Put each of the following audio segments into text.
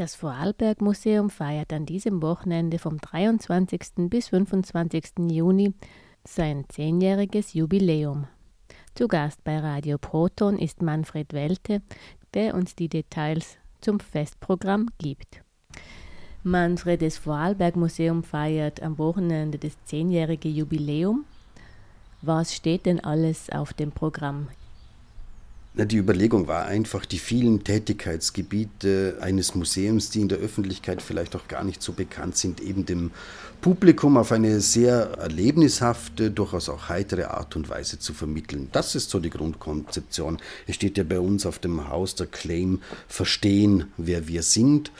Das Vorarlberg Museum feiert an diesem Wochenende vom 23. bis 25. Juni sein zehnjähriges Jubiläum. Zu Gast bei Radio Proton ist Manfred Welte, der uns die Details zum Festprogramm gibt. Manfred, das Vorarlberg Museum feiert am Wochenende das zehnjährige Jubiläum. Was steht denn alles auf dem Programm? Die Überlegung war einfach, die vielen Tätigkeitsgebiete eines Museums, die in der Öffentlichkeit vielleicht auch gar nicht so bekannt sind, eben dem Publikum auf eine sehr erlebnishafte, durchaus auch heitere Art und Weise zu vermitteln. Das ist so die Grundkonzeption. Es steht ja bei uns auf dem Haus der Claim Verstehen, wer wir sind.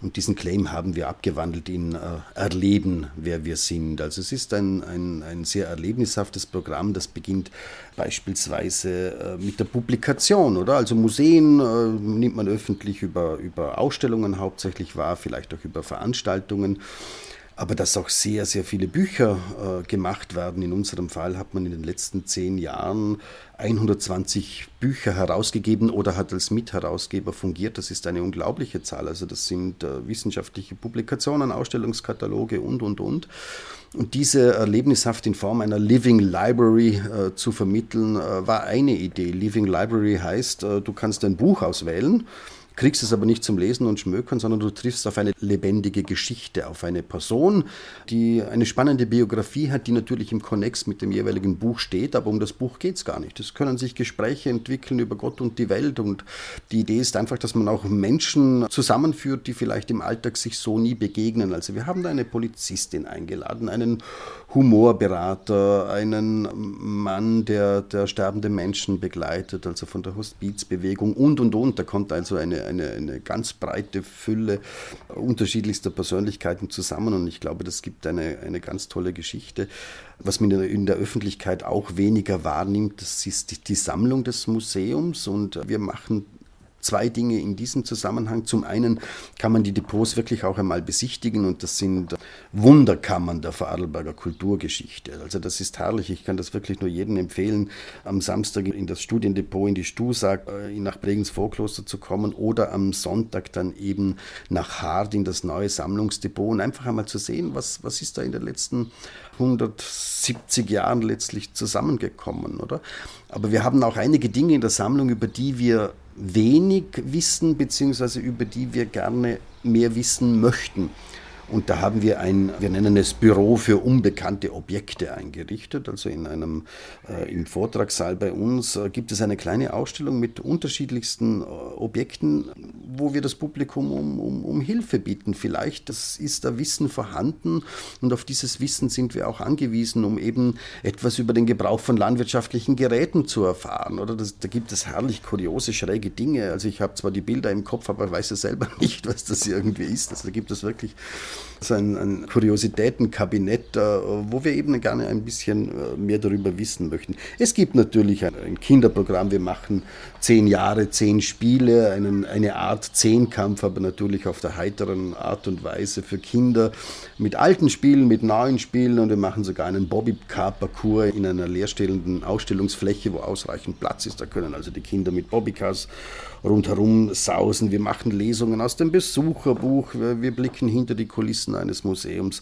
Und diesen Claim haben wir abgewandelt in äh, Erleben, wer wir sind. Also es ist ein, ein, ein sehr erlebnishaftes Programm, das beginnt beispielsweise äh, mit der Publikation, oder? Also Museen äh, nimmt man öffentlich über, über Ausstellungen hauptsächlich wahr, vielleicht auch über Veranstaltungen aber dass auch sehr, sehr viele Bücher äh, gemacht werden. In unserem Fall hat man in den letzten zehn Jahren 120 Bücher herausgegeben oder hat als Mitherausgeber fungiert. Das ist eine unglaubliche Zahl. Also das sind äh, wissenschaftliche Publikationen, Ausstellungskataloge und, und, und. Und diese erlebnishaft in Form einer Living Library äh, zu vermitteln, äh, war eine Idee. Living Library heißt, äh, du kannst ein Buch auswählen kriegst es aber nicht zum Lesen und Schmökern, sondern du triffst auf eine lebendige Geschichte, auf eine Person, die eine spannende Biografie hat, die natürlich im Konnex mit dem jeweiligen Buch steht, aber um das Buch geht es gar nicht. Es können sich Gespräche entwickeln über Gott und die Welt und die Idee ist einfach, dass man auch Menschen zusammenführt, die vielleicht im Alltag sich so nie begegnen. Also wir haben da eine Polizistin eingeladen, einen Humorberater, einen Mann, der, der sterbende Menschen begleitet, also von der Hospizbewegung und und und. Da kommt also eine, eine, eine ganz breite Fülle unterschiedlichster Persönlichkeiten zusammen und ich glaube, das gibt eine, eine ganz tolle Geschichte. Was man in der Öffentlichkeit auch weniger wahrnimmt, das ist die, die Sammlung des Museums und wir machen zwei Dinge in diesem Zusammenhang. Zum einen kann man die Depots wirklich auch einmal besichtigen und das sind Wunderkammern der Vorarlberger Kulturgeschichte. Also das ist herrlich. Ich kann das wirklich nur jedem empfehlen, am Samstag in das Studiendepot in die Stusak äh, nach Bregenz Vorkloster zu kommen oder am Sonntag dann eben nach Hard in das neue Sammlungsdepot und einfach einmal zu sehen, was, was ist da in den letzten 170 Jahren letztlich zusammengekommen, oder? Aber wir haben auch einige Dinge in der Sammlung, über die wir wenig wissen, beziehungsweise über die wir gerne mehr wissen möchten. Und da haben wir ein, wir nennen es Büro für unbekannte Objekte eingerichtet. Also in einem, äh, im Vortragssaal bei uns äh, gibt es eine kleine Ausstellung mit unterschiedlichsten äh, Objekten, wo wir das Publikum um, um, um Hilfe bieten. Vielleicht das ist da Wissen vorhanden und auf dieses Wissen sind wir auch angewiesen, um eben etwas über den Gebrauch von landwirtschaftlichen Geräten zu erfahren. Oder das, da gibt es herrlich kuriose, schräge Dinge. Also ich habe zwar die Bilder im Kopf, aber weiß ja selber nicht, was das irgendwie ist. Also da gibt es wirklich so ein, ein Kuriositätenkabinett, äh, wo wir eben gerne ein bisschen äh, mehr darüber wissen möchten. Es gibt natürlich ein Kinderprogramm, wir machen zehn Jahre, zehn Spiele, einen, eine Art Zehnkampf, aber natürlich auf der heiteren Art und Weise für Kinder mit alten Spielen, mit neuen Spielen und wir machen sogar einen Bobbycar-Parcours in einer leerstehenden Ausstellungsfläche, wo ausreichend Platz ist. Da können also die Kinder mit Bobbycars rundherum sausen. Wir machen Lesungen aus dem Besucherbuch, wir blicken hinter die Kulissen eines Museums.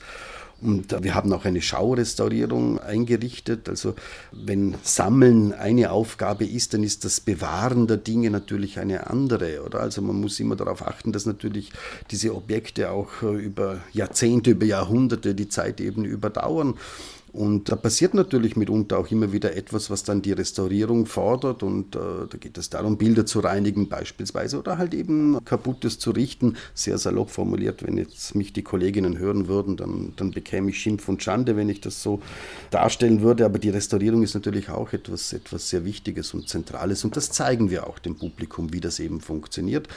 Und wir haben auch eine Schaurestaurierung eingerichtet. Also wenn Sammeln eine Aufgabe ist, dann ist das Bewahren der Dinge natürlich eine andere. Oder? Also man muss immer darauf achten, dass natürlich diese Objekte auch über Jahrzehnte, über Jahrhunderte die Zeit eben überdauern. Und da passiert natürlich mitunter auch immer wieder etwas, was dann die Restaurierung fordert. Und äh, da geht es darum, Bilder zu reinigen beispielsweise oder halt eben kaputtes zu richten. Sehr salopp formuliert, wenn jetzt mich die Kolleginnen hören würden, dann, dann bekäme ich Schimpf und Schande, wenn ich das so darstellen würde. Aber die Restaurierung ist natürlich auch etwas, etwas sehr Wichtiges und Zentrales. Und das zeigen wir auch dem Publikum, wie das eben funktioniert.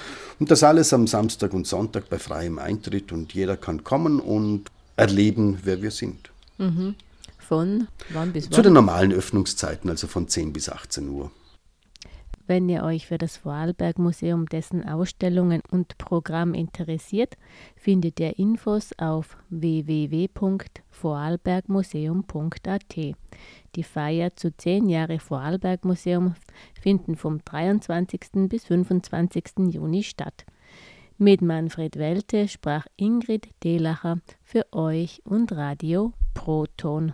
Und das alles am Samstag und Sonntag bei freiem Eintritt. Und jeder kann kommen und erleben, wer wir sind. Mhm. Von wann bis wann? Zu den normalen Öffnungszeiten, also von 10 bis 18 Uhr. Wenn ihr euch für das Vorarlberg Museum dessen Ausstellungen und Programm interessiert, findet ihr Infos auf www.vorarlbergmuseum.at. Die Feier zu 10 Jahre Vorarlberg Museum finden vom 23. bis 25. Juni statt. Mit Manfred Welte sprach Ingrid Delacher für euch und Radio Proton.